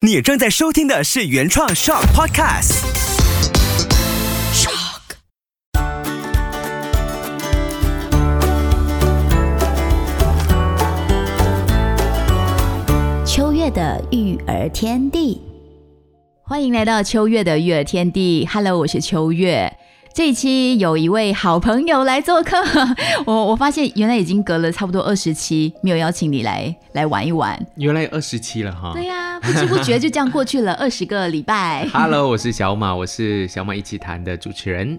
你正在收听的是原创 Shock Podcast。Shock。秋月的育儿天地，欢迎来到秋月的育儿天地。Hello，我是秋月。这一期有一位好朋友来做客，我我发现原来已经隔了差不多二十期没有邀请你来来玩一玩。原来二十期了哈。对呀、不知不觉就这样过去了二十个礼拜。Hello，我是小马，我是小马一起谈的主持人。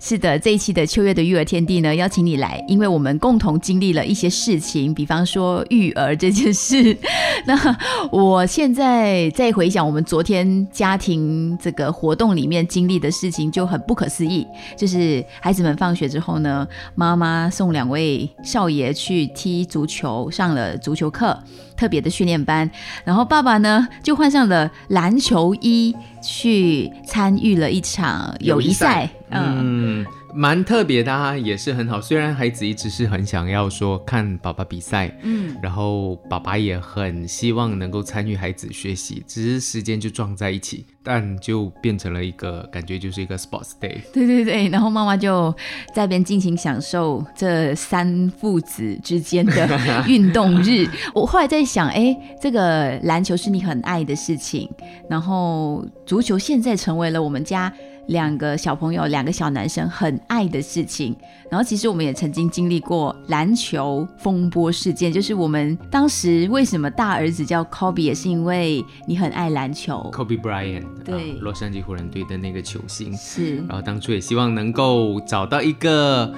是的，这一期的秋月的育儿天地呢，邀请你来，因为我们共同经历了一些事情，比方说育儿这件事。那我现在再回想我们昨天家庭这个活动里面经历的事情，就很不可思议。就是孩子们放学之后呢，妈妈送两位少爷去踢足球，上了足球课。特别的训练班，然后爸爸呢就换上了篮球衣去参与了一场友谊赛，嗯，蛮特别的啊，也是很好。虽然孩子一直是很想要说看爸爸比赛，嗯，然后爸爸也很希望能够参与孩子学习，只是时间就撞在一起，但就变成了一个感觉就是一个 sports day。对对对，然后妈妈就在那边尽情享受这三父子之间的运动日。我后来在想，哎，这个篮球是你很爱的事情，然后足球现在成为了我们家。两个小朋友，两个小男生很爱的事情。然后其实我们也曾经经历过篮球风波事件，就是我们当时为什么大儿子叫 Kobe，也是因为你很爱篮球。Kobe Bryant，对啊洛杉矶湖人队的那个球星。是然后当初也希望能够找到一个，嗯，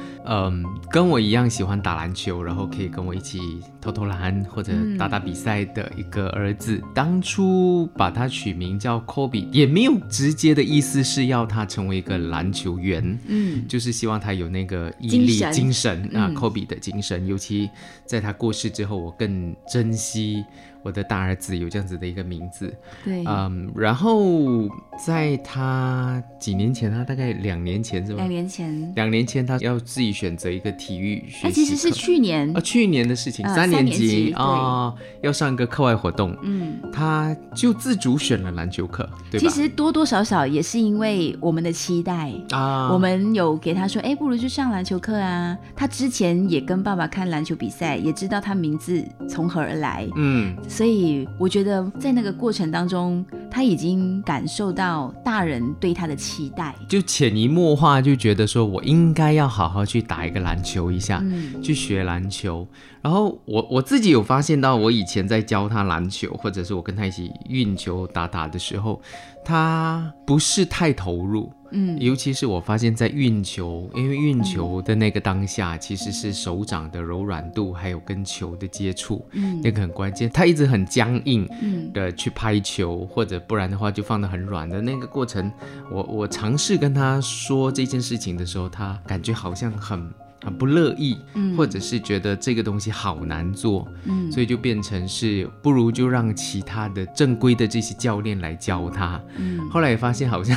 跟我一样喜欢打篮球，然后可以跟我一起投投篮或者打打比赛的一个儿子。当初把他取名叫 Kobe，也没有直接的意思是要他成为一个篮球员，嗯，就是希望他有那个毅力、精神精神啊嗯，Kobe 的精神。尤其在他过世之后，我更珍惜我的大儿子有这样子的一个名字。对，嗯，然后在他几年前，他大概两年前是吧两？年前，两年前他要自己选择一个体育学习课，那其实是去年啊，去年的事情，呃三年级啊、要上一个课外活动，嗯，他就自主选了篮球课，对吧？其实多多少少也是因为我们的期待。啊，我们有给他说，哎，不如就上篮球课啊。他之前也跟爸爸看篮球比赛，也知道他名字从何而来，嗯，所以我觉得在那个过程当中，他已经感受到大人对他的期待。就潜移默化就觉得说我应该要好好去打一个篮球一下，嗯去学篮球。然后我我自己有发现到，我以前在教他篮球，或者是我跟他一起运球打打的时候，他不是太投入。嗯，尤其是我发现，在运球，因为运球的那个当下，其实是手掌的柔软度，还有跟球的接触，嗯。那个很关键。他一直很僵硬嗯。的去拍球，或者不然的话就放得很软的那个过程，我我尝试跟他说这件事情的时候，他感觉好像很很不乐意，嗯。或者是觉得这个东西好难做，嗯。所以就变成是不如就让其他的正规的这些教练来教他。嗯，后来也发现好像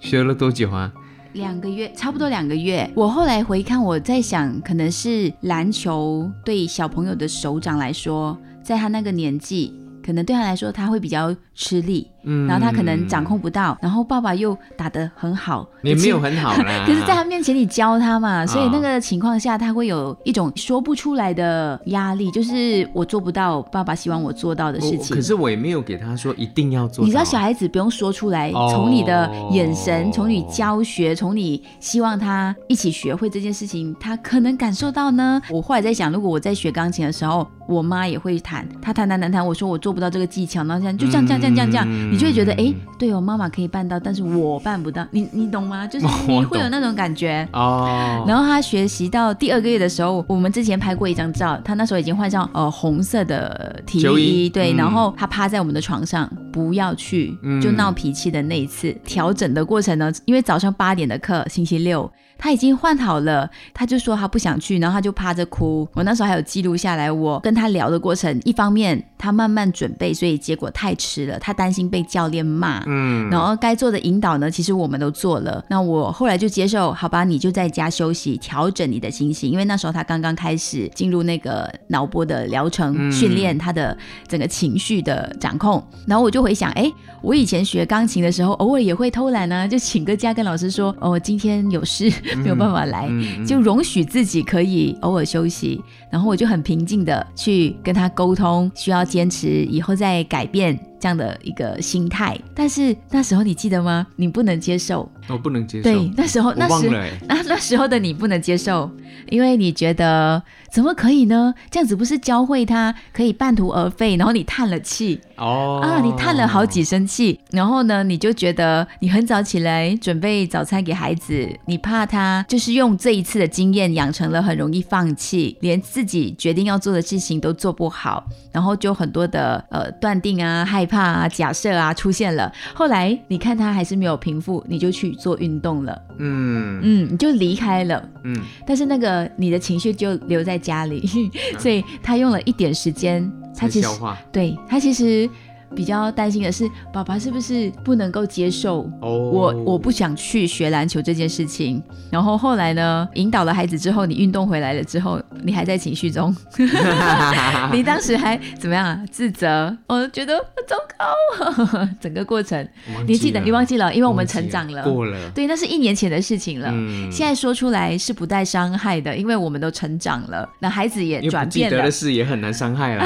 学了多久啊？两个月，差不多两个月。我后来回看，我在想，可能是篮球对小朋友的手掌来说，在他那个年纪，可能对他来说他会比较吃力，嗯然后他可能掌控不到，然后爸爸又打得很好，也没有很好啦。可是，在他面前你教他嘛，所以啊那个情况下，他会有一种说不出来的压力，就是我做不到爸爸希望我做到的事情。可是我也没有给他说一定要做。你知道小孩子不用说出来，哦从你的眼神，从你教学，从你希望他一起学会这件事情，他可能感受到呢。我后来在想，如果我在学钢琴的时候，我妈也会弹，她弹弹弹弹，我说我做不到这个技巧，然后这样就这样这样这样这样这样，嗯你就会觉得，哎，对哦，妈妈可以办到，但是我办不到，你你懂吗？就是 你会有那种感觉。哦，然后他学习到第二个月的时候，我们之前拍过一张照，他那时候已经换上呃红色的体球育衣，对，嗯然后他趴在我们的床上，不要去，嗯就闹脾气的那一次。调整的过程呢，因为早上八点的课，星期六。他已经换好了，他就说他不想去，然后他就趴着哭。我那时候还有记录下来，我跟他聊的过程，一方面他慢慢准备，所以结果太迟了，他担心被教练骂。嗯，然后该做的引导呢，其实我们都做了。那我后来就接受，好吧，你就在家休息，调整你的心情，因为那时候他刚刚开始进入那个脑波的疗程嗯训练，他的整个情绪的掌控。然后我就回想，哎，我以前学钢琴的时候，偶尔也会偷懒呢、就请个假跟老师说，哦，今天有事没有办法来，嗯就容许自己可以偶尔休息。然后我就很平静的去跟他沟通，需要坚持，以后再改变这样的一个心态。但是那时候你记得吗？你不能接受。我不能接受，对，那时候那时那那时候的你不能接受，因为你觉得怎么可以呢？这样子不是教会他可以半途而废，然后你叹了气哦啊，你叹了好几声气，然后呢，你就觉得你很早起来准备早餐给孩子，你怕他就是用这一次的经验养成了很容易放弃，连自己决定要做的事情都做不好，然后就很多的呃断定啊、害怕啊、假设啊出现了。后来你看他还是没有平复，你就去做运动了。嗯。嗯，你就离开了，嗯，但是那个你的情绪就留在家里，所以他用了一点时间，他其实对他其实比较担心的是，爸爸是不是不能够接受哦，我我不想去学篮球这件事情。然后后来呢，引导了孩子之后，你运动回来了之后，你还在情绪中，你当时还怎么样？啊？自责，我觉得糟糕，整个过程。你记得？你忘记了，因为我们成长了，过了，对，那是一年前的事情了。嗯。现在说出来是不带伤害的，因为我们都成长了，那孩子也转变了。不记得的。事也很难伤害了。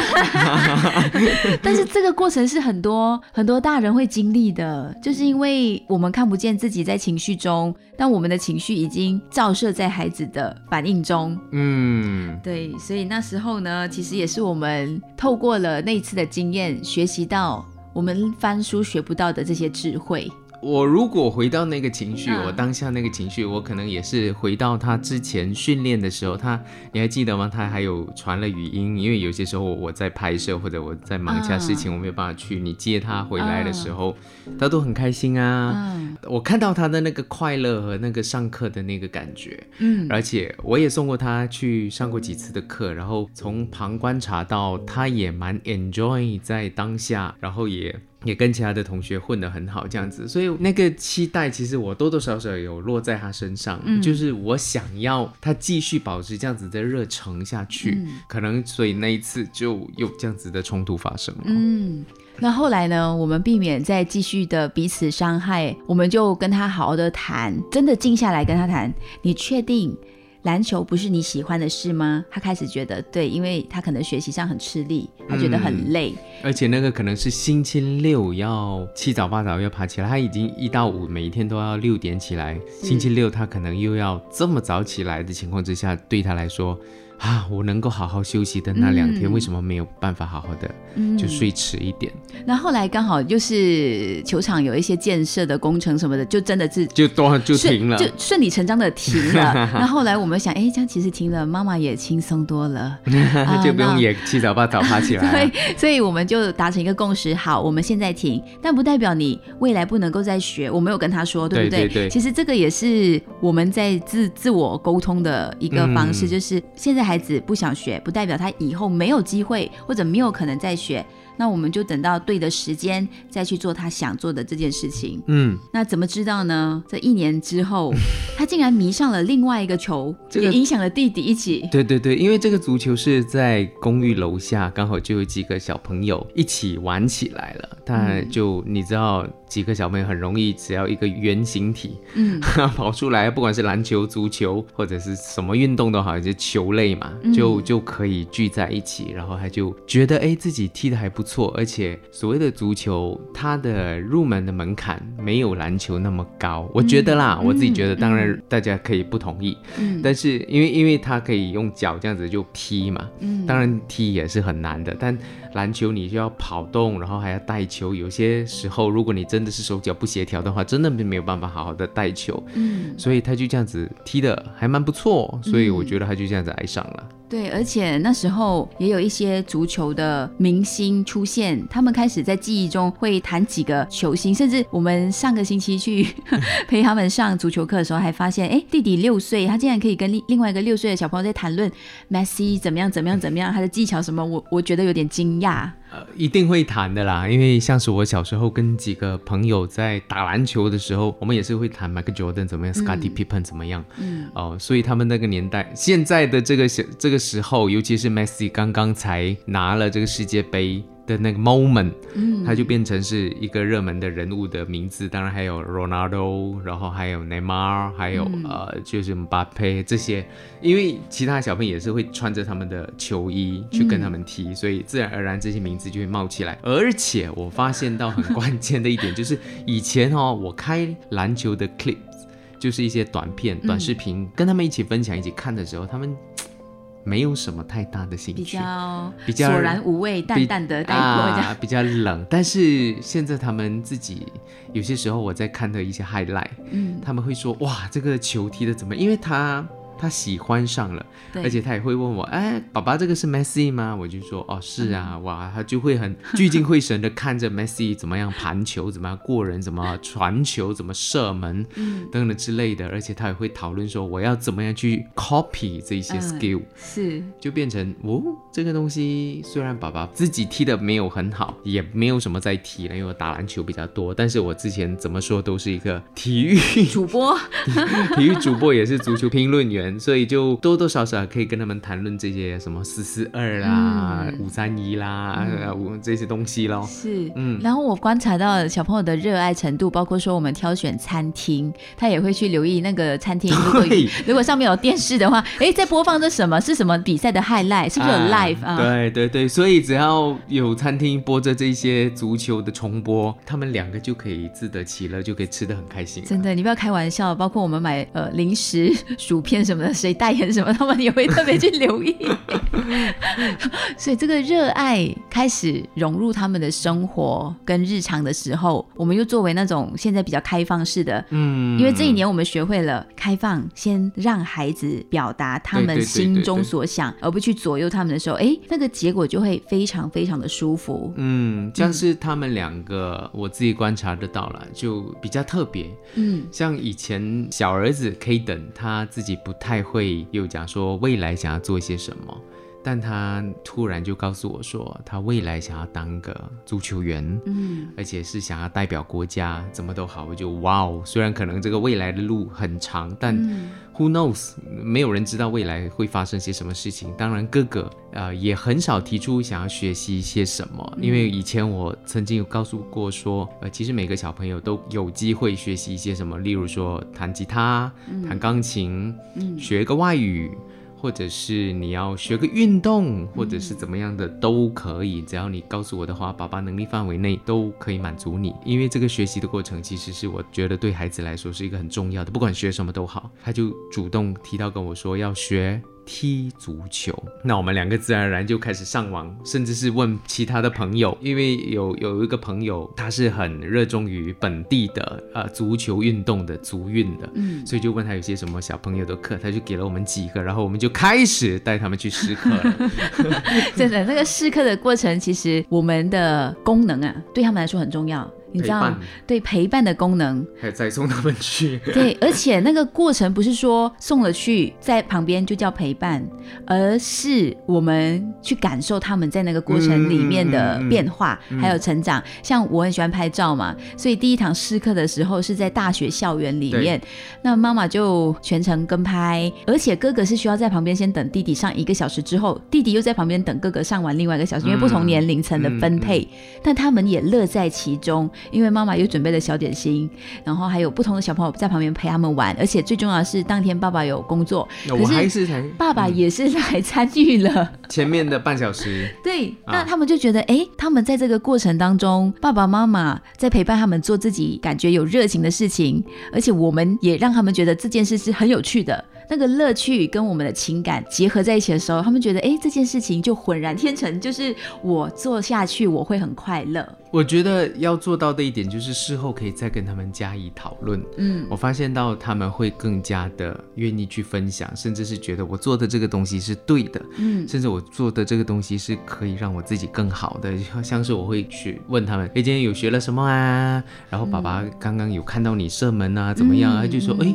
但是这个过程是很多很多大人会经历的，就是因为我们看不见自己在情绪中，但我们的情绪已经照射在孩子的反应中。嗯，对，所以那时候呢，其实也是我们透过了那一次的经验，学习到我们翻书学不到的这些智慧。我如果回到那个情绪，嗯我当下那个情绪，我可能也是回到他之前训练的时候，他你还记得吗？他还有传了语音，因为有些时候我在拍摄或者我在忙其他事情，我没有办法去。你接他回来的时候，他都很开心啊。嗯我看到他的那个快乐和那个上课的那个感觉，嗯而且我也送过他去上过几次的课，然后从旁观察到他也蛮 enjoy 在当下，然后也也跟其他的同学混得很好这样子，所以那个期待其实我多多少少有落在他身上，嗯就是我想要他继续保持这样子的热诚下去，嗯可能所以那一次就有这样子的冲突发生了。嗯，那后来呢？我们避免再继续的彼此伤害，我们就跟他好好的谈，真的静下来跟他谈。你确定篮球不是你喜欢的事吗？他开始觉得对，因为他可能学习上很吃力，他觉得很累。而且那个可能是星期六要七早八早要爬起来，他已经一到五每一天都要六点起来，星期六他可能又要这么早起来的情况之下，对他来说。啊，我能够好好休息的那两天，嗯为什么没有办法好好的嗯就睡迟一点？那后来刚好就是球场有一些建设的工程什么的，就真的是就多就停了。就顺理成章的停了。那后来我们想，哎，这样其实停了，妈妈也轻松多了。啊就不用也七早八早爬起来、啊。对，所以我们就达成一个共识，好，我们现在停，但不代表你未来不能够再学。我没有跟他说，对不对？对对对其实这个也是我们在自自我沟通的一个方式，嗯就是现在孩子不想学，不代表他以后没有机会或者没有可能再学。那我们就等到对的时间再去做他想做的这件事情。嗯，那怎么知道呢？这一年之后，他竟然迷上了另外一个球，这个也影响了弟弟一起。对对对，因为这个足球是在公寓楼下，刚好就有几个小朋友一起玩起来了。但就你知道，几个小朋友很容易，只要一个圆形体，嗯，跑出来，不管是篮球、足球或者是什么运动都好，就球类嘛，嗯。就就可以聚在一起，然后他就觉得哎自己踢的还不错，而且所谓的足球，它的入门的门槛没有篮球那么高，我觉得啦，嗯。我自己觉得，嗯当然大家可以不同意，嗯。但是因为因为它可以用脚这样子就踢嘛，嗯。当然踢也是很难的，但篮球你就要跑动，然后还要带球，有些时候如果你真的是手脚不协调的话，真的没有办法好好的带球，嗯，所以他就这样子踢的还蛮不错，所以我觉得他就这样子爱上了。对，而且那时候也有一些足球的明星出现，他们开始在记忆中会谈几个球星，甚至我们上个星期去 陪他们上足球课的时候，还发现，哎，弟弟六岁，他竟然可以跟另另外一个六岁的小朋友在谈论 Messi 怎么样怎么样怎么样，他的技巧什么，我我觉得有点惊讶。呃，一定会谈的啦，因为像是我小时候跟几个朋友在打篮球的时候，我们也是会谈 Michael Jordan 怎么样，Scottie Pippen 怎么样，嗯，哦，所以他们那个年代，现在的这个小这个时候，尤其是 Messi 刚刚才拿了这个世界杯。的那个 moment，嗯，他就变成是一个热门的人物的名字，当然还有 Ronaldo，然后还有 Neymar，还有呃，就是 Mbappe 这些，因为其他小朋友也是会穿着他们的球衣去跟他们踢，所以自然而然这些名字就会冒起来。而且我发现到很关键的一点 就是，以前哦，我开篮球的 clips，就是一些短片、短视频，跟他们一起分享、一起看的时候，他们。没有什么太大的兴趣，比较比较索然无味、淡淡的带过，啊，比较冷。但是现在他们自己有些时候我在看的一些 highlight，嗯，他们会说哇，这个球踢的怎么？因为他。他喜欢上了，而且他也会问我，哎，爸爸，这个是 Messi 吗？我就说，哦，是啊，哇，他就会很聚精会神的看着 Messi 怎么样盘球，怎么样过人，怎么传球，怎么射门，等等之类的。而且他也会讨论说，我要怎么样去 copy 这些 skill，是，就变成哦，这个东西虽然爸爸自己踢的没有很好，也没有什么在踢了，因为我打篮球比较多。但是我之前怎么说都是一个体育主播，体育主播也是足球评论员。所以就多多少少可以跟他们谈论这些什么四四二啦、五三一啦、五这些东西咯。是，嗯。然后我观察到小朋友的热爱程度，包括说我们挑选餐厅，他也会去留意那个餐厅。如果如果上面有电视的话，哎，在播放着什么？是什么比赛的 highlight？是不 是有 live 啊？对对对，所以只要有餐厅播着这些足球的重播，他们两个就可以自得其乐，就可以吃的很开心。真的，你不要开玩笑。包括我们买呃零食、薯片什么。谁代言什么，他们也会特别去留意。所以这个热爱开始融入他们的生活跟日常的时候，我们又作为那种现在比较开放式的，嗯，因为这一年我们学会了开放，先让孩子表达他们心中所想，而不去左右他们的时候，哎，那个结果就会非常非常的舒服。嗯，像是他们两个，我自己观察得到了，就比较特别。嗯，像以前小儿子 K 等，他自己不太太会又讲说未来想要做些什么。但他突然就告诉我说，他未来想要当个足球员，嗯，而且是想要代表国家，怎么都好。我就哇哦，虽然可能这个未来的路很长，但 who knows，没有人知道未来会发生些什么事情。当然，哥哥呃也很少提出想要学习一些什么，因为以前我曾经有告诉过说，呃，其实每个小朋友都有机会学习一些什么，例如说弹吉他、弹钢琴，学一个外语。或者是你要学个运动，或者是怎么样的都可以，只要你告诉我的话，爸爸能力范围内都可以满足你。因为这个学习的过程，其实是我觉得对孩子来说是一个很重要的，不管学什么都好，他就主动提到跟我说要学。踢足球，那我们两个自然而然就开始上网，甚至是问其他的朋友，因为有有一个朋友他是很热衷于本地的呃足球运动的足运的，嗯，所以就问他有些什么小朋友的课，他就给了我们几个，然后我们就开始带他们去试课了。真的，那个试课的过程，其实我们的功能啊，对他们来说很重要。你知道，对陪伴的功能，还再送他们去。对，而且那个过程不是说送了去在旁边就叫陪伴，而是我们去感受他们在那个过程里面的变化，还有成长。像我很喜欢拍照嘛，所以第一堂试课的时候是在大学校园里面，那妈妈就全程跟拍，而且哥哥是需要在旁边先等弟弟上一个小时之后，弟弟又在旁边等哥哥上完另外一个小时，因为不同年龄层的分配，但他们也乐在其中。因为妈妈有准备了小点心，然后还有不同的小朋友在旁边陪他们玩，而且最重要的是当天爸爸有工作，可是爸爸也是来参与了前面的半小时。对，那他们就觉得，哎，他们在这个过程当中，爸爸妈妈在陪伴他们做自己感觉有热情的事情，而且我们也让他们觉得这件事是很有趣的。那个乐趣跟我们的情感结合在一起的时候，他们觉得，哎，这件事情就浑然天成，就是我做下去我会很快乐。我觉得要做到的一点就是事后可以再跟他们加以讨论。嗯，我发现到他们会更加的愿意去分享，甚至是觉得我做的这个东西是对的。嗯甚至我做的这个东西是可以让我自己更好的，像是我会去问他们，哎，今天有学了什么啊？然后爸爸刚刚有看到你射门啊，怎么样啊？他就说，哎。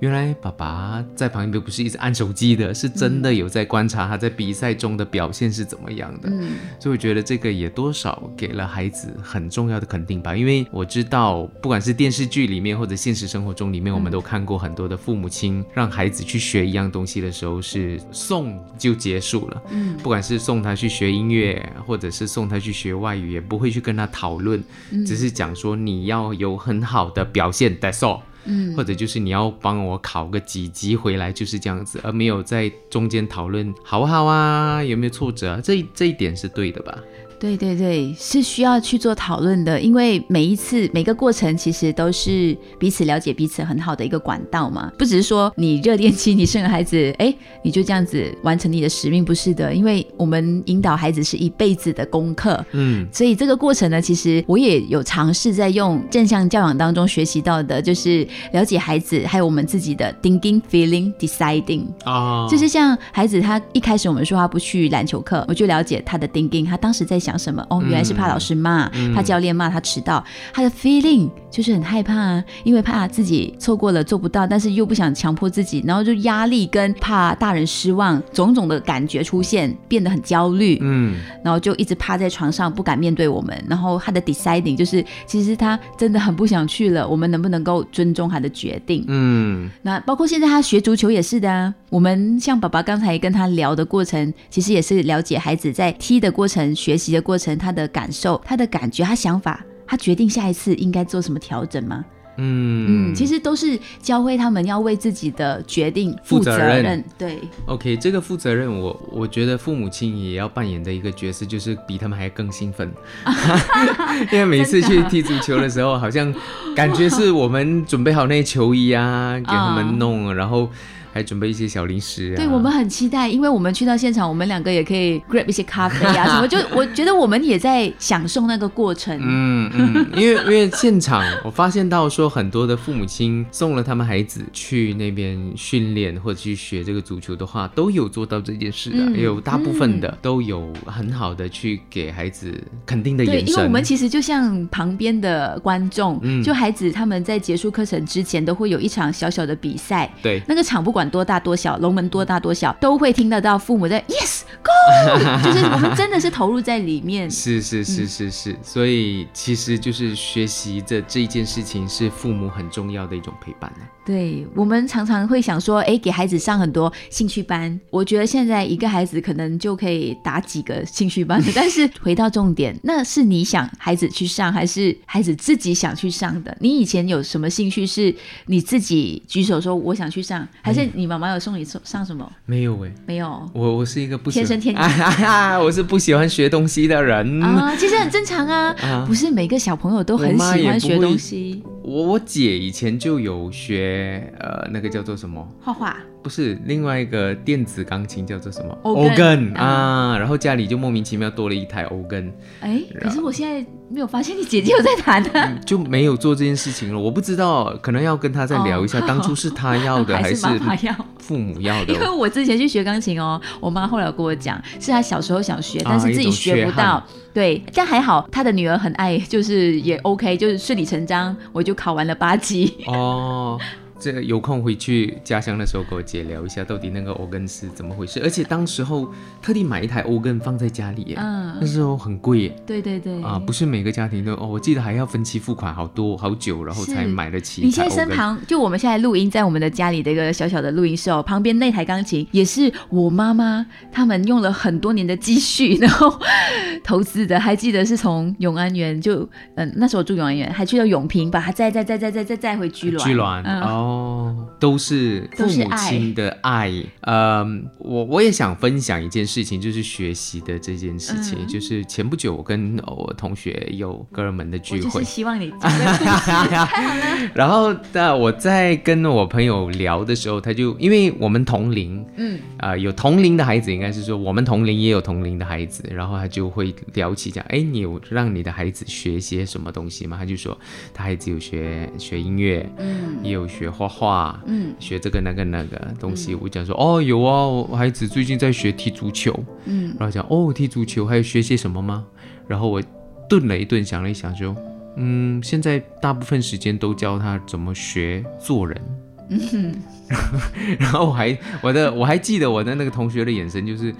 原来爸爸在旁边不是一直按手机的，是真的有在观察他在比赛中的表现是怎么样的。嗯所以我觉得这个也多少给了孩子很重要的肯定吧。因为我知道，不管是电视剧里面或者现实生活中里面，我们都看过很多的父母亲让孩子去学一样东西的时候是送就结束了。嗯不管是送他去学音乐，或者是送他去学外语，也不会去跟他讨论，只是讲说你要有很好的表现，That's all。嗯或者就是你要帮我考个几级回来，就是这样子，而没有在中间讨论好不好啊，有没有挫折啊，这这一点是对的吧？对对对，是需要去做讨论的，因为每一次每个过程其实都是彼此了解彼此很好的一个管道嘛，不只是说你热恋期你生了孩子，哎，你就这样子完成你的使命，不是的，因为我们引导孩子是一辈子的功课，嗯。所以这个过程呢，其实我也有尝试在用正向教养当中学习到的，就是了解孩子，还有我们自己的 thinking、feeling、deciding。啊，就是像孩子，他一开始我们说他不去篮球课，我就了解他的 thinking，他当时在想什么。哦，原来是怕老师骂，嗯怕教练骂他迟到。他的 feeling 就是很害怕啊，因为怕自己错过了做不到，但是又不想强迫自己，然后就压力跟怕大人失望，种种的感觉出现，变得很焦虑。嗯然后就一直趴在床上不敢面对我们。然后他的 deciding 就是，其实他真的很不想去了，我们能不能够尊重他的决定？嗯那包括现在他学足球也是的啊。我们像爸爸刚才跟他聊的过程，其实也是了解孩子在踢的过程、学习的过程，他的感受、他的感觉、他想法。他决定下一次应该做什么调整吗？嗯嗯，其实都是教会他们要为自己的决定负负责责任任。对，OK，这个负责任我我觉得父母亲也要扮演的一个角色，就是比他们还更兴奋，因为每次去踢足球的时候，好像感觉是我们准备好那些球衣啊，给他们弄，然后还准备一些小零食啊。对我们很期待，因为我们去到现场，我们两个也可以 grab 一些咖啡啊 什么，就我觉得我们也在享受那个过程。嗯嗯，因为因为现场我发现到说很多的父母亲送了他们孩子去那边训练或者去学这个足球的话，都有做到这件事的，有大部分的、都有很好的去给孩子肯定的对，眼神。因为我们其实就像旁边的观众，嗯就孩子他们在结束课程之前都会有一场小小的比赛，对那个场不管多大多小，龙门多大多小，都会听得到父母在 yes go，就是我们真的是投入在里面。是是是是是，所以其实就是学习的这一件事情是父母很重要的一种陪伴呢。对我们常常会想说，哎，给孩子上很多兴趣班。我觉得现在一个孩子可能就可以打几个兴趣班。但是回到重点，那是你想孩子去上，还是孩子自己想去上的？你以前有什么兴趣是你自己举手说我想去上，还是你妈妈有送你上上什么？没有哎，没有我我是一个不喜欢天 生天我是不喜欢学东西的人。啊，其实很正常啊，啊不是每个小朋友都很喜欢学东西，我我姐以前就有学呃那个叫做什么？画画。不是另外一个电子钢琴叫做什么 Organ 啊，然后家里就莫名其妙多了一台 organ，哎，可是我现在没有发现你姐姐有在弹啊。嗯就没有做这件事情了。我不知道，可能要跟她再聊一下，哦当初是她要的 还是是妈妈要父母要的因？为我之前去学钢琴哦，我妈后来跟我讲，是她小时候想学，啊但是自己学不到。对，但还好，她的女儿很爱，就是也 OK，就是顺理成章，我就考完了八级。哦。这个有空回去家乡的时候跟我姐聊一下，到底那个 organ 是怎么回事。而且当时候特地买一台 organ 放在家里耶，那嗯，时候很贵耶。对对对。啊，不是每个家庭都哦，我记得还要分期付款好多好久，然后才买得起。你现在身旁，就我们现在录音在我们的家里的一个小小的录音室哦，旁边那台钢琴也是我妈妈他们用了很多年的积蓄，然后投资的，还记得是从永安园就嗯那时候住永安园，还去到永平把它再再再再再再再回居銮。居銮、嗯哦，哦，都是父母亲的爱。呃，我我也想分享一件事情，就是学习的这件事情。嗯就是前不久我跟呃我同学有哥儿们的聚会就是，希望你。然后那我在跟我朋友聊的时候，他就因为我们同龄，嗯，啊、有同龄的孩子，应该是说我们同龄也有同龄的孩子，然后他就会聊起讲，哎，你有让你的孩子学些什么东西吗？他就说他孩子有学学音乐，嗯也有学画画，嗯学这个那个那个东西。我讲说，哦，有啊，我孩子最近在学踢足球，嗯，然后讲，哦，踢足球还有学些什么吗？然后我顿了一顿，想了一想，就，嗯，现在大部分时间都教他怎么学做人。嗯 然后我还我的我还记得我的那个同学的眼神就是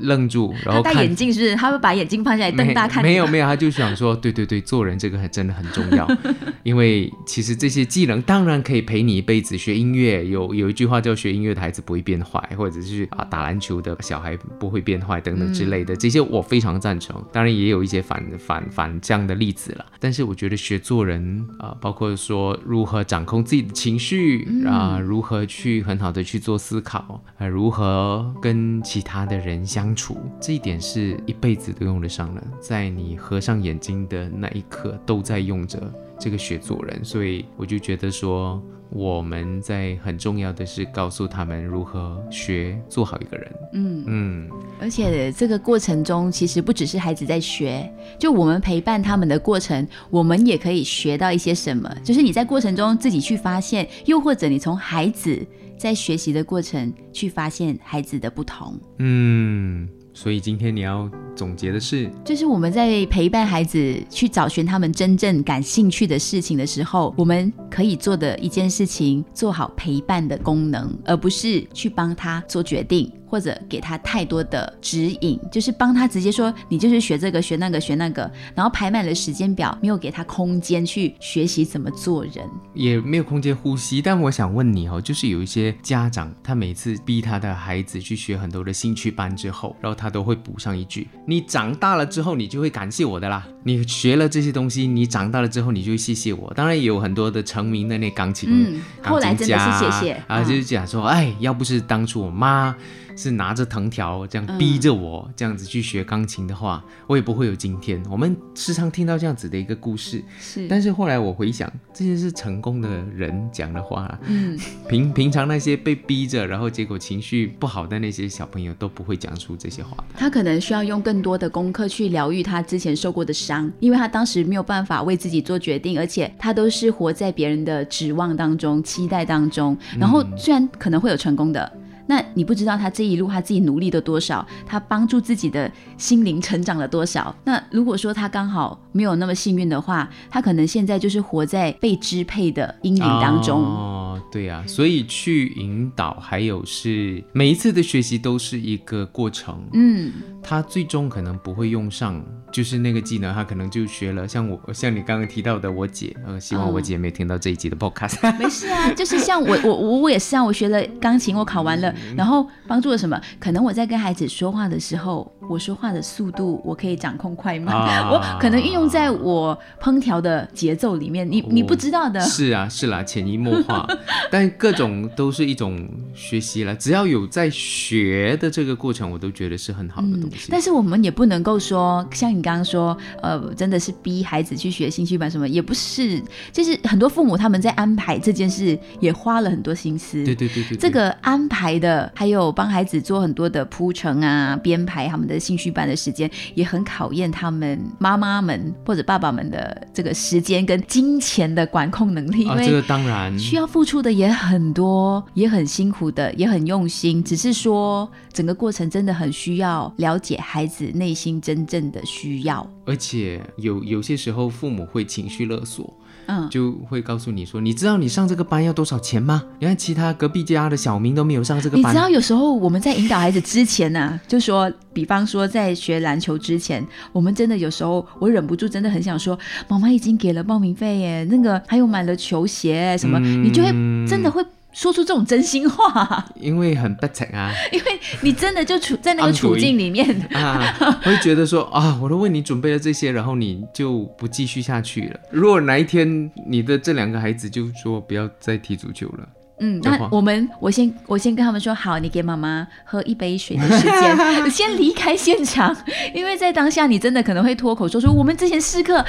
愣住，然后戴眼镜是不是？他会把眼镜放下来瞪大看没有没有，他就想说，对对对，做人这个很真的很重要，因为其实这些技能当然可以陪你一辈子。学音乐有有一句话叫“学音乐的孩子不会变坏”，或者是啊打篮球的小孩不会变坏等等之类的，这些我非常赞成。当然也有一些反反反这样的例子了，但是我觉得学做人啊、包括说如何掌控自己的情绪啊、如何去很好的去做思考啊、如何跟其他的人相相处，这一点是一辈子都用得上了。在你合上眼睛的那一刻，都在用着这个学做人，所以我就觉得说，我们在很重要的是告诉他们如何学做好一个人。嗯，嗯，而且这个过程中，其实不只是孩子在学，就我们陪伴他们的过程，我们也可以学到一些什么。就是你在过程中自己去发现，又或者你从孩子在学习的过程去发现孩子的不同。嗯，所以今天你要总结的是，就是我们在陪伴孩子去找寻他们真正感兴趣的事情的时候，我们可以做的一件事情，做好陪伴的功能，而不是去帮他做决定。或者给他太多的指引，就是帮他直接说你就是学这个学那个学那个，然后排满了时间表，没有给他空间去学习怎么做人。也没有空间呼吸。但我想问你哦，就是有一些家长，他每次逼他的孩子去学很多的兴趣班之后，然后他都会补上一句：“你长大了之后，你就会感谢我的啦。你学了这些东西，你长大了之后，你就会谢谢我。”当然也有很多的成名的那钢琴，嗯后来真的是谢谢啊，嗯就是讲说，哎，要不是当初我妈。是拿着藤条这样逼着我这样子去学钢琴的话，我也不会有今天。我们时常听到这样子的一个故事，是，但是后来我回想，这些是成功的人讲的话啦。嗯，平平常那些被逼着，然后结果情绪不好的那些小朋友都不会讲出这些话的。他可能需要用更多的功课去疗愈他之前受过的伤，因为他当时没有办法为自己做决定，而且他都是活在别人的指望当中、期待当中。然后虽然可能会有成功的。那你不知道他这一路他自己努力了多少，他帮助自己的心灵成长了多少。那如果说他刚好没有那么幸运的话，他可能现在就是活在被支配的阴影当中。哦，对呀、所以去引导，还有是每一次的学习都是一个过程。嗯，他最终可能不会用上，就是那个技能，他可能就学了。像我，像你刚刚提到的我姐，呃，希望我姐没有听到这一集的 podcast。没事啊，就是像我 我我我也是啊，我学了钢琴，我考完了，然后帮助了什么？可能我在跟孩子说话的时候，我说话的速度我可以掌控快慢，啊 我可能运用在我烹调的节奏里面，你你不知道的。是啊，是啦，潜移默化，但各种都是一种学习了。只要有在学的这个过程，我都觉得是很好的东西。嗯但是我们也不能够说，像你刚刚说，呃，真的是逼孩子去学兴趣班什么，也不是，就是很多父母他们在安排这件事也花了很多心思。对对对对对，这个安排的，还有帮孩子做很多的铺陈啊、编排他们的兴趣班的时间，也很考验他们妈妈们或者爸爸们的这个时间跟金钱的管控能力，因啊，这个当然需要付出的也很多，也很辛苦的，也很用心。只是说整个过程真的很需要了解孩子内心真正的需要。而且有有些时候父母会情绪勒索，嗯，就会告诉你说，你知道你上这个班要多少钱吗？你看其他隔壁家的小明都没有上这个班你知。道有时候我们在引导孩子之前呢、就说，比方说在学篮球之前，我们真的有时候我忍不住真的很想说，妈妈已经给了报名费耶，那个还有买了球鞋什么，嗯你就会真的会说出这种真心话？因为很不诚啊 因为你真的就处在那个处境里面，啊，会觉得说啊，我都为你准备了这些，然后你就不继续下去了。如果哪一天你的这两个孩子就说不要再踢足球了，嗯，那我们我先我先跟他们说好，你给妈妈喝一杯水的时间，先离开现场，因为在当下你真的可能会脱口说出我们之前试课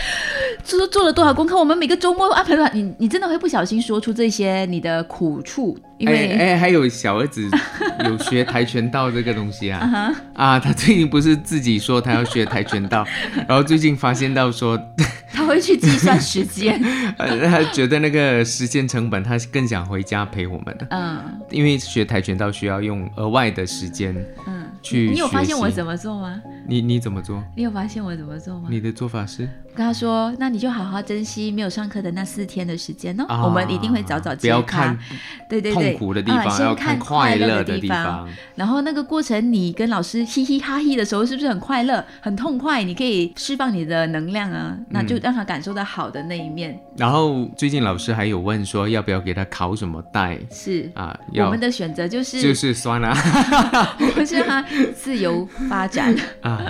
做做了多少功课，我们每个周末安排多少，你你真的会不小心说出这些你的苦处，因为、哎哎，还有小儿子 有学跆拳道这个东西啊。啊，他最近不是自己说他要学跆拳道，然后最近发现到说，他会去计算时间，呃他觉得那个时间成本，他更想回家陪我们，嗯。因为学跆拳道需要用额外的时间嗯，去你有发现我怎么做吗？你你怎么做？你有发现我怎么做吗？你的做法是？跟他说，那你就好好珍惜没有上课的那四天的时间哦，啊我们一定会早早不接他要看。对对对，痛苦的地啊方，要看快乐乐的地方。然后那个过程，你跟老师嘻嘻哈嘿的时候，是不是很快乐、很痛快？你可以释放你的能量啊，那就让他感受到好的那一面。然后最近老师还有问说，要不要给他考什么带是，啊？我们的选择就是，就是酸啊 不是让他 自由发展。啊，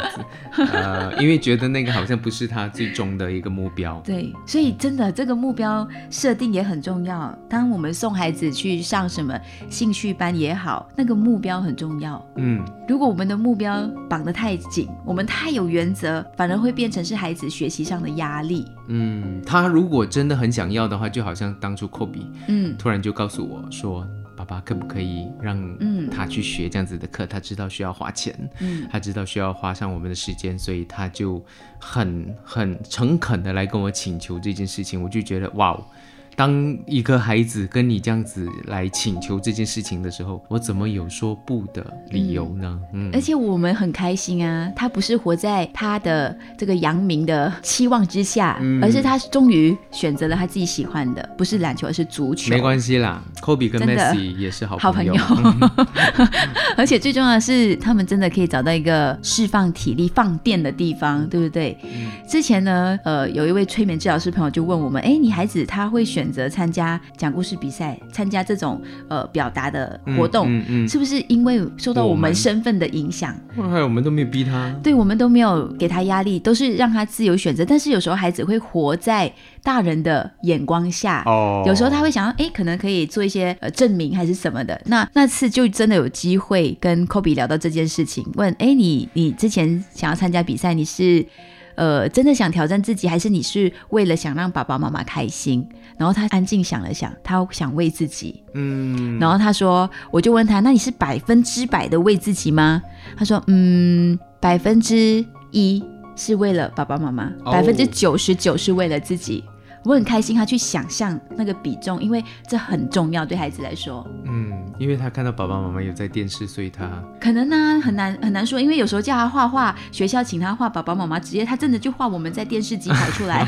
呃，因为觉得那个好像不是他最终的一个目标。对，所以真的这个目标设定也很重要。当我们送孩子去上什么兴趣班也好，那个目标很重要。嗯，如果我们的目标绑得太紧，我们太有原则，反而会变成是孩子学习上的压力。嗯，他如果真的很想要的话，就好像当初科比嗯突然就告诉我说：“爸爸可不可以让嗯他去学这样子的课？他知道需要花钱，嗯他知道需要花上我们的时间，所以他就很很诚恳的来跟我请求这件事情。我就觉得哇哦。”当一个孩子跟你这样子来请求这件事情的时候，我怎么有说不的理由呢？嗯，而且我们很开心啊，他不是活在他的这个扬名的期望之下，嗯而是他终于选择了他自己喜欢的，不是篮球，而是足球。没关系啦科比跟真的 Messi 也是好好朋朋友。友，而且最重要的是，他们真的可以找到一个释放体力、放电的地方，对不对？嗯之前呢，呃，有一位催眠治疗师朋友就问我们，哎，你孩子他会选择参加讲故事比赛，参加这种呃表达的活动，嗯嗯是不是因为受到我我们们身份的影响？嗯，还有我们都没有逼他。对我们都没有给他压力，都是让他自由选择。但是有时候孩子会活在大人的眼光下，哦有时候他会想要，哎，可能可以做一些呃证明还是什么的。那那次就真的有机会跟 Kobe 聊到这件事情，问，哎，你你之前想要参加比赛，你是呃真的想挑战自己，还是你是为了想让爸爸妈妈开心？然后他安静想了想，他想为自己。嗯，然后他说，我就问他，那你是百分之百的为自己吗？他说，嗯，百分之一是为了爸爸妈妈，哦百分之九十九是为了自己。我很开心，他去想象那个比重，因为这很重要，对孩子来说。嗯，因为他看到爸爸妈妈有在电视，所以他可能呢很难很难说，因为有时候叫他画画，学校请他画爸爸妈妈，直接他真的就画我们在电视机跑出来。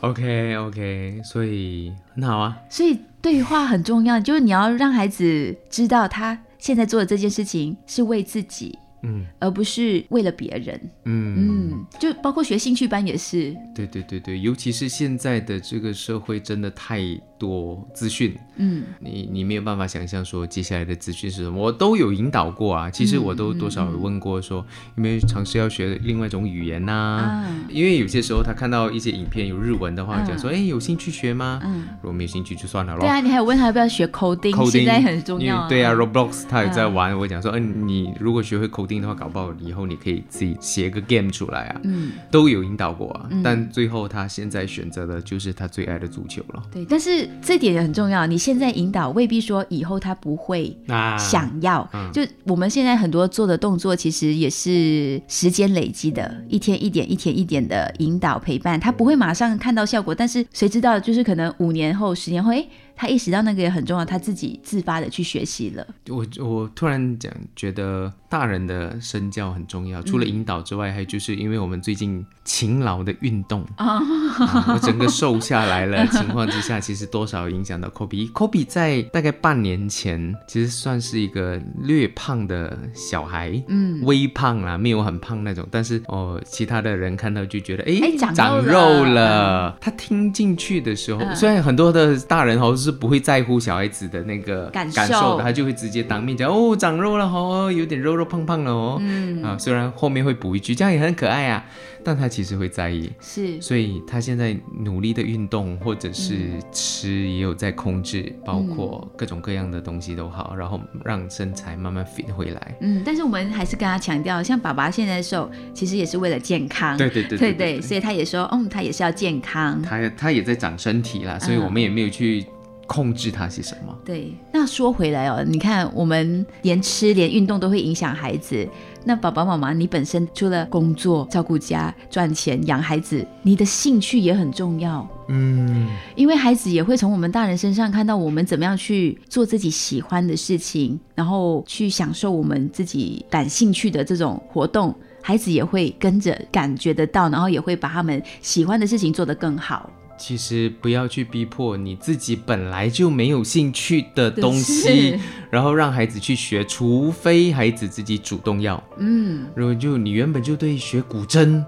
OK OK，所以很好啊。所以对话很重要，就是你要让孩子知道他现在做的这件事情是为自己，嗯。而不是为了别人。嗯，嗯，就包括学兴趣班也是，对对对对，尤其是现在的这个社会真的太多资讯，嗯你你没有办法想象说接下来的资讯是什么，我都有引导过啊。其实我都多少有问过说，有没有尝试要学另外一种语言呐、啊因为有些时候他看到一些影片有日文的话，嗯讲说，哎，有兴趣学吗？嗯，如果没有兴趣就算了咯。对啊，你还有问他要不要学 coding，, coding 现在很重要、对啊，Roblox 他也在嗯玩。我讲说，嗯，你如果学会 coding 的话，搞不好以后你可以自己写个 game 出来啊。嗯，都有引导过啊，嗯但最后他现在选择的就是他最爱的足球了。对，但是这点也很重要，你现在引导未必说以后他不会。啊想要，嗯就我们现在很多做的动作，其实也是时间累积的，一天一点、一天一点的引导陪伴，他不会马上看到效果，但是谁知道，就是可能五年后、十年后，诶，他意识到那个也很重要，他自己自发的去学习了。我我突然讲，觉得大人的身教很重要，除了引导之外，还有就是因为我们最近勤劳的运动 啊啊我整个瘦下来了 情况之下，其实多少影响到 Kobe。Kobe 在大概半年前，其实算是一个略胖的小孩，嗯，微胖啦，没有很胖那种，但是哦，其他的人看到就觉得，哎哎长肉长了肉了。他听进去的时候，嗯虽然很多的大人哦是不会在乎小孩子的那个感受受的，他就会直接当面讲哦，长肉了哦，有点肉肉胖胖了哦。嗯啊，虽然后面会补一句，这样也很可爱啊，但他其实会在意。是，所以他现在努力的运动，或者是吃也有在控制，包括各种各样的东西都好，然后让身材慢慢 fit 回来。嗯，但是我们还是跟他强调，像爸爸现在瘦，其实也是为了健康。对对对对对，所以他也说，嗯，他也是要健康。他他也在长身体啦，所以我们也没有去控制他是什么。对，那说回来哦，你看我们连吃连运动都会影响孩子。那爸爸妈妈，你本身除了工作、照顾家、赚钱、养孩子，你的兴趣也很重要。嗯，因为孩子也会从我们大人身上看到我们怎么样去做自己喜欢的事情，然后去享受我们自己感兴趣的这种活动，孩子也会跟着感觉得到，然后也会把他们喜欢的事情做得更好。其实不要去逼迫你自己本来就没有兴趣的东西，然后让孩子去学，除非孩子自己主动要。嗯，如果就你原本就对学古筝。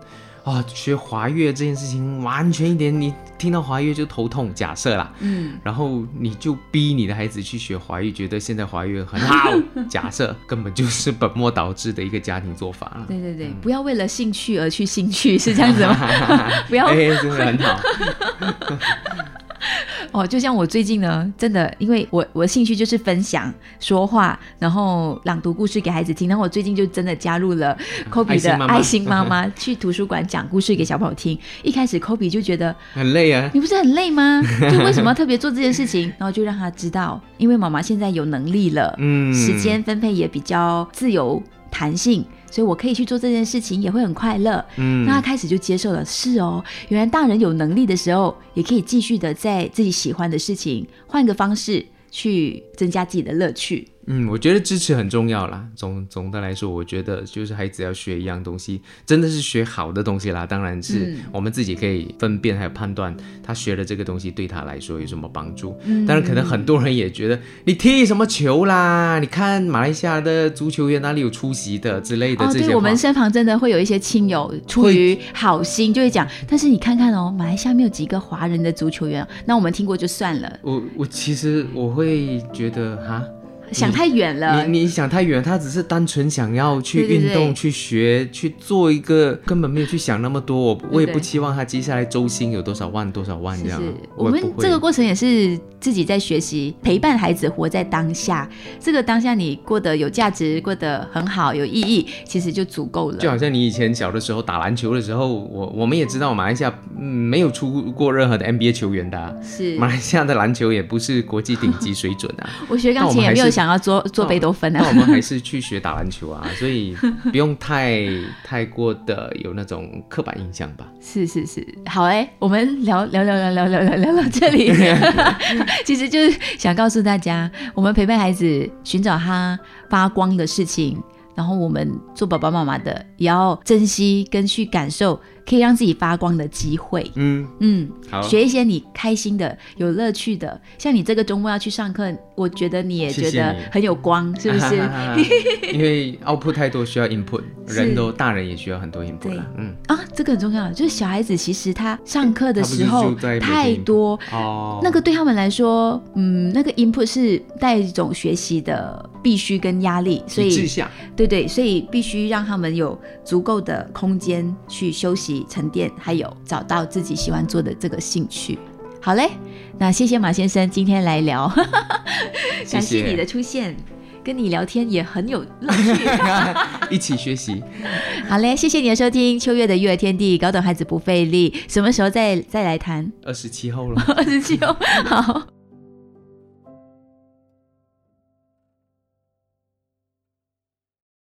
啊，学华乐这件事情完全一点，你听到华乐就头痛。假设啦，嗯，然后你就逼你的孩子去学华乐，觉得现在华乐很好。假设根本就是本末倒置的一个家庭做法了。对对对，不要为了兴趣而去兴趣，是这样子吗？不要，真的很好。哦，就像我最近呢，真的，因为我我的兴趣就是分享、说话，然后朗读故事给孩子听。然后我最近就真的加入了 Kobe 的爱心妈妈，去图书馆讲故事给小朋友听。一开始 Kobe 就觉得很累啊，你不是很累吗？就为什么要特别做这件事情？然后就让他知道，因为妈妈现在有能力了，嗯，时间分配也比较自由弹性。所以我可以去做这件事情，也会很快乐。嗯，那他开始就接受了，是哦，原来大人有能力的时候，也可以继续的在自己喜欢的事情，换个方式去增加自己的乐趣。嗯，我觉得支持很重要啦。总总的来说，我觉得就是孩子要学一样东西，真的是学好的东西啦。当然是我们自己可以分辨还有判断，他学的这个东西对他来说有什么帮助。当然，可能很多人也觉得你踢什么球啦？你看马来西亚的足球员哪里有出席的之类的这些。对我们身旁真的会有一些亲友出于好心就会讲，但是你看看哦，马来西亚没有几个华人的足球员，那我们听过就算了。我我其实我会觉得哈。想太远了，你你想太远，他只是单纯想要去运动、去学、去做一个，根本没有去想那么多。我我也不期望他接下来周薪有多少万、多少万这样。我们这个过程也是自己在学习，陪伴孩子活在当下。这个当下你过得有价值，过得很好、有意义，其实就足够了。就好像你以前小的时候打篮球的时候，我我们也知道马来西亚没有出过任何的 NBA 球员的，是马来西亚的篮球也不是国际顶级水准啊。我学钢琴也没有。想要做做贝多芬啊？那我们还是去学打篮球啊，所以不用太太过的有那种刻板印象吧。是是是，好哎，我们聊聊聊聊聊聊聊聊到这里，其实就是想告诉大家，我们陪伴孩子寻找他发光的事情，然后我们做爸爸妈妈的也要珍惜跟去感受。可以让自己发光的机会，嗯。嗯，好，学一些你开心的、有乐趣的，像你这个周末要去上课，我觉得你也觉得很有光，是不是？因为 output 太多需要 input，人都大人也需要很多 input，嗯。啊，这个很重要，就是小孩子其实他上课的时候太多哦，那个对他们来说，嗯，那个 input 是带一种学习的必须跟压力，所以对对，所以必须让他们有足够的空间去休息。沉淀，还有找到自己喜欢做的这个兴趣。好嘞，那谢谢马先生今天来聊，感谢你的出现，跟你聊天也很有乐趣，一起学习。好嘞，谢谢你的收听，秋月的育儿天地，搞懂孩子不费力。什么时候再再来谈？二十七号了，二十七号，好。